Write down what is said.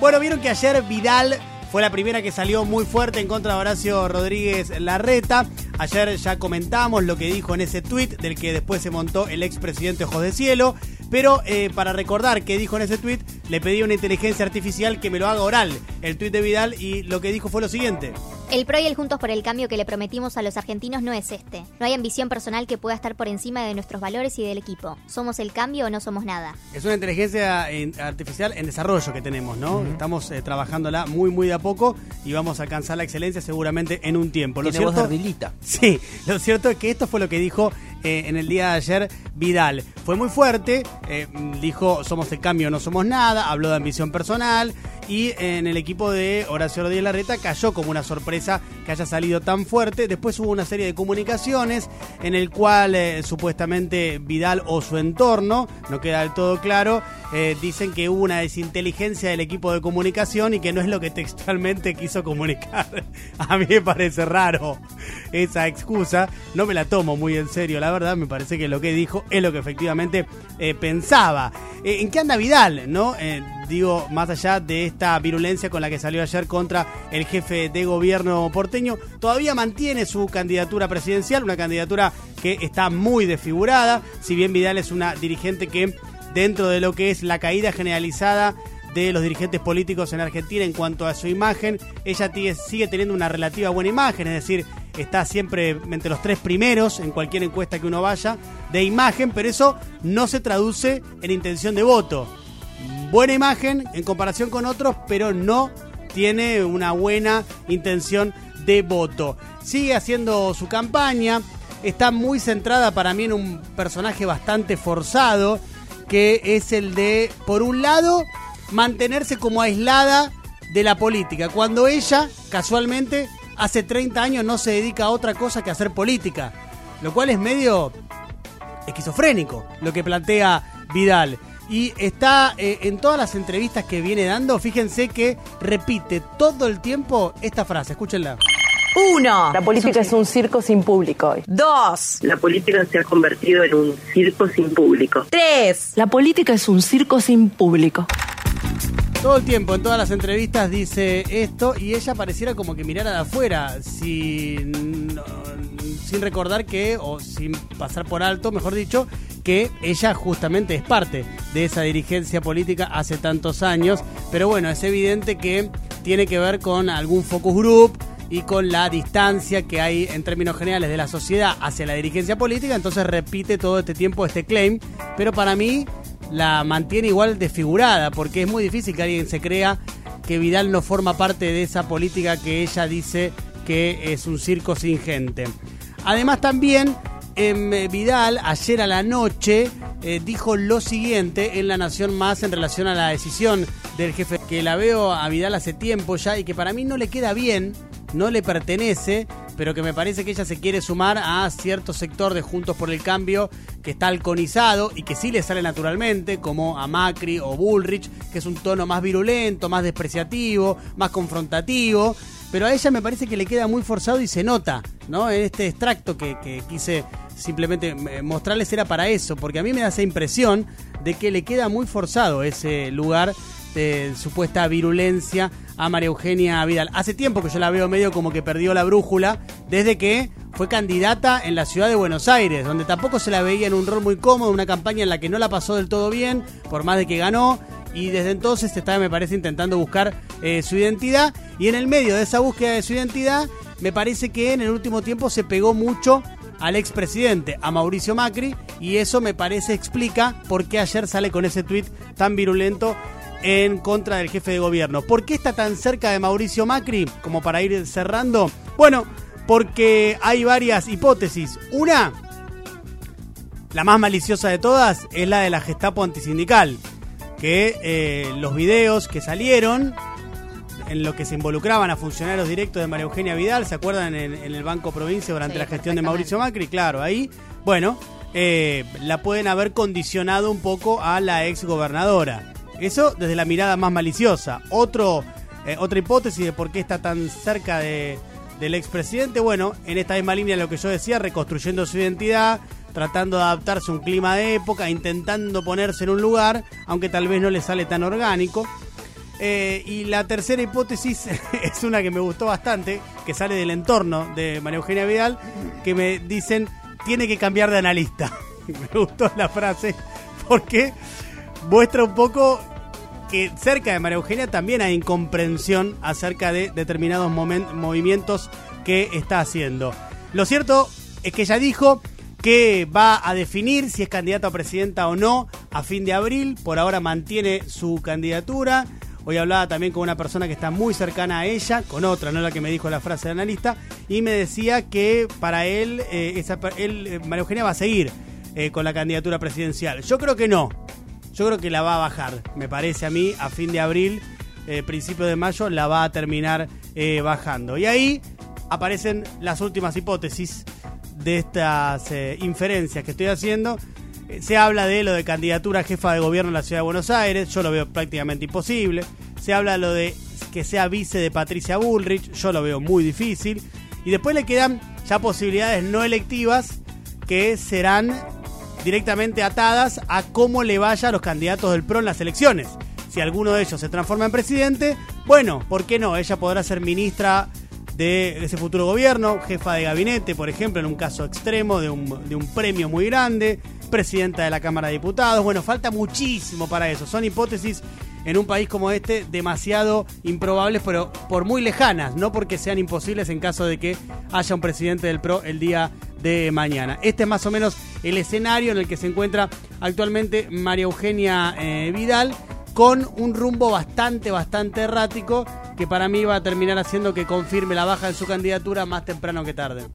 Bueno, vieron que ayer Vidal fue la primera que salió muy fuerte en contra de Horacio Rodríguez Larreta. Ayer ya comentamos lo que dijo en ese tuit del que después se montó el expresidente Ojos de Cielo. Pero eh, para recordar qué dijo en ese tuit, le pedí a una inteligencia artificial que me lo haga oral, el tuit de Vidal, y lo que dijo fue lo siguiente. El PRO y el Juntos por el Cambio que le prometimos a los argentinos no es este. No hay ambición personal que pueda estar por encima de nuestros valores y del equipo. ¿Somos el cambio o no somos nada? Es una inteligencia artificial en desarrollo que tenemos, ¿no? Estamos eh, trabajándola muy, muy de a poco y vamos a alcanzar la excelencia seguramente en un tiempo. Lo cierto, Sí, lo cierto es que esto fue lo que dijo eh, en el día de ayer Vidal. Fue muy fuerte, eh, dijo somos el cambio, no somos nada, habló de ambición personal y en el equipo de Horacio Rodríguez Larreta cayó como una sorpresa que haya salido tan fuerte. Después hubo una serie de comunicaciones en el cual eh, supuestamente Vidal o su entorno, no queda del todo claro, eh, dicen que hubo una desinteligencia del equipo de comunicación y que no es lo que textualmente quiso comunicar. A mí me parece raro esa excusa, no me la tomo muy en serio, la verdad, me parece que lo que dijo es lo que efectivamente eh, pensaba. ¿En qué anda Vidal? ¿No? digo, más allá de esta virulencia con la que salió ayer contra el jefe de gobierno porteño, todavía mantiene su candidatura presidencial, una candidatura que está muy desfigurada, si bien Vidal es una dirigente que dentro de lo que es la caída generalizada de los dirigentes políticos en Argentina en cuanto a su imagen, ella sigue teniendo una relativa buena imagen, es decir, está siempre entre los tres primeros en cualquier encuesta que uno vaya de imagen, pero eso no se traduce en intención de voto. Buena imagen en comparación con otros, pero no tiene una buena intención de voto. Sigue haciendo su campaña, está muy centrada para mí en un personaje bastante forzado, que es el de, por un lado, mantenerse como aislada de la política, cuando ella, casualmente, hace 30 años no se dedica a otra cosa que hacer política, lo cual es medio esquizofrénico lo que plantea Vidal. Y está eh, en todas las entrevistas que viene dando, fíjense que repite todo el tiempo esta frase, escúchenla. Uno. La política es un circo sin público hoy. Dos. La política se ha convertido en un circo sin público. Tres. La política es un circo sin público. Todo el tiempo, en todas las entrevistas dice esto y ella pareciera como que mirara de afuera, sin, sin recordar que, o sin pasar por alto, mejor dicho, que ella justamente es parte de esa dirigencia política hace tantos años. Pero bueno, es evidente que tiene que ver con algún focus group y con la distancia que hay en términos generales de la sociedad hacia la dirigencia política, entonces repite todo este tiempo este claim, pero para mí la mantiene igual desfigurada, porque es muy difícil que alguien se crea que Vidal no forma parte de esa política que ella dice que es un circo sin gente. Además también eh, Vidal ayer a la noche eh, dijo lo siguiente en La Nación Más en relación a la decisión del jefe, que la veo a Vidal hace tiempo ya y que para mí no le queda bien, no le pertenece, pero que me parece que ella se quiere sumar a cierto sector de Juntos por el Cambio que está halconizado y que sí le sale naturalmente, como a Macri o Bullrich, que es un tono más virulento, más despreciativo, más confrontativo pero a ella me parece que le queda muy forzado y se nota, ¿no? En este extracto que, que quise simplemente eh, mostrarles era para eso, porque a mí me da esa impresión de que le queda muy forzado ese lugar de supuesta virulencia a María Eugenia Vidal. Hace tiempo que yo la veo medio como que perdió la brújula, desde que fue candidata en la ciudad de Buenos Aires, donde tampoco se la veía en un rol muy cómodo, una campaña en la que no la pasó del todo bien, por más de que ganó, y desde entonces está, me parece, intentando buscar eh, su identidad, y en el medio de esa búsqueda de su identidad, me parece que en el último tiempo se pegó mucho al expresidente, a Mauricio Macri, y eso me parece explica por qué ayer sale con ese tuit tan virulento en contra del jefe de gobierno. ¿Por qué está tan cerca de Mauricio Macri? Como para ir cerrando. Bueno, porque hay varias hipótesis. Una, la más maliciosa de todas, es la de la Gestapo antisindical. Que eh, los videos que salieron en lo que se involucraban a funcionarios directos de María Eugenia Vidal, ¿se acuerdan en, el Banco Provincia durante la gestión de Mauricio Macri? Claro, ahí, bueno, eh, la pueden haber condicionado un poco a la ex gobernadora. Eso desde la mirada más maliciosa. Eh, otra hipótesis de por qué está tan cerca de, del expresidente, bueno, en esta misma línea lo que yo decía, reconstruyendo su identidad, tratando de adaptarse a un clima de época, intentando ponerse en un lugar, aunque tal vez no le sale tan orgánico. Eh, y la tercera hipótesis es una que me gustó bastante, que sale del entorno de María Eugenia Vidal, que me dicen, tiene que cambiar de analista. me gustó la frase, porque muestra un poco que cerca de María Eugenia también hay incomprensión acerca de determinados movimientos que está haciendo. Lo cierto es que ella dijo que va a definir si es candidata a presidenta o no a fin de abril. Por ahora mantiene su candidatura. Hoy hablaba también con una persona que está muy cercana a ella, con otra, no la que me dijo la frase de analista, y me decía que para él, eh, eh, María Eugenia va a seguir eh, con la candidatura presidencial. Yo creo que no. Yo creo que la va a bajar. Me parece a mí, a fin de abril, principio de mayo, la va a terminar bajando. Y ahí aparecen las últimas hipótesis de estas eh, inferencias que estoy haciendo. Eh, se habla de lo de candidatura a jefa de gobierno en la ciudad de Buenos Aires, yo lo veo prácticamente imposible. Se habla de lo de que sea vice de Patricia Bullrich, yo lo veo muy difícil. Y después le quedan ya posibilidades no electivas que serán directamente atadas a cómo le vaya a los candidatos del PRO en las elecciones. Si alguno de ellos se transforma en presidente, bueno, ¿por qué no? Ella podrá ser ministra de ese futuro gobierno, jefa de gabinete, por ejemplo, en un caso extremo de un, de un premio muy grande, presidenta de la Cámara de Diputados. Bueno, falta muchísimo para eso. Son hipótesis en un país como este demasiado improbables, pero por muy lejanas, no porque sean imposibles en caso de que haya un presidente del PRO el día de mañana. Este es más o menos el escenario en el que se encuentra actualmente María Eugenia eh, Vidal con un rumbo bastante, bastante errático que para mí va a terminar haciendo que confirme la baja de su candidatura más temprano que tarde.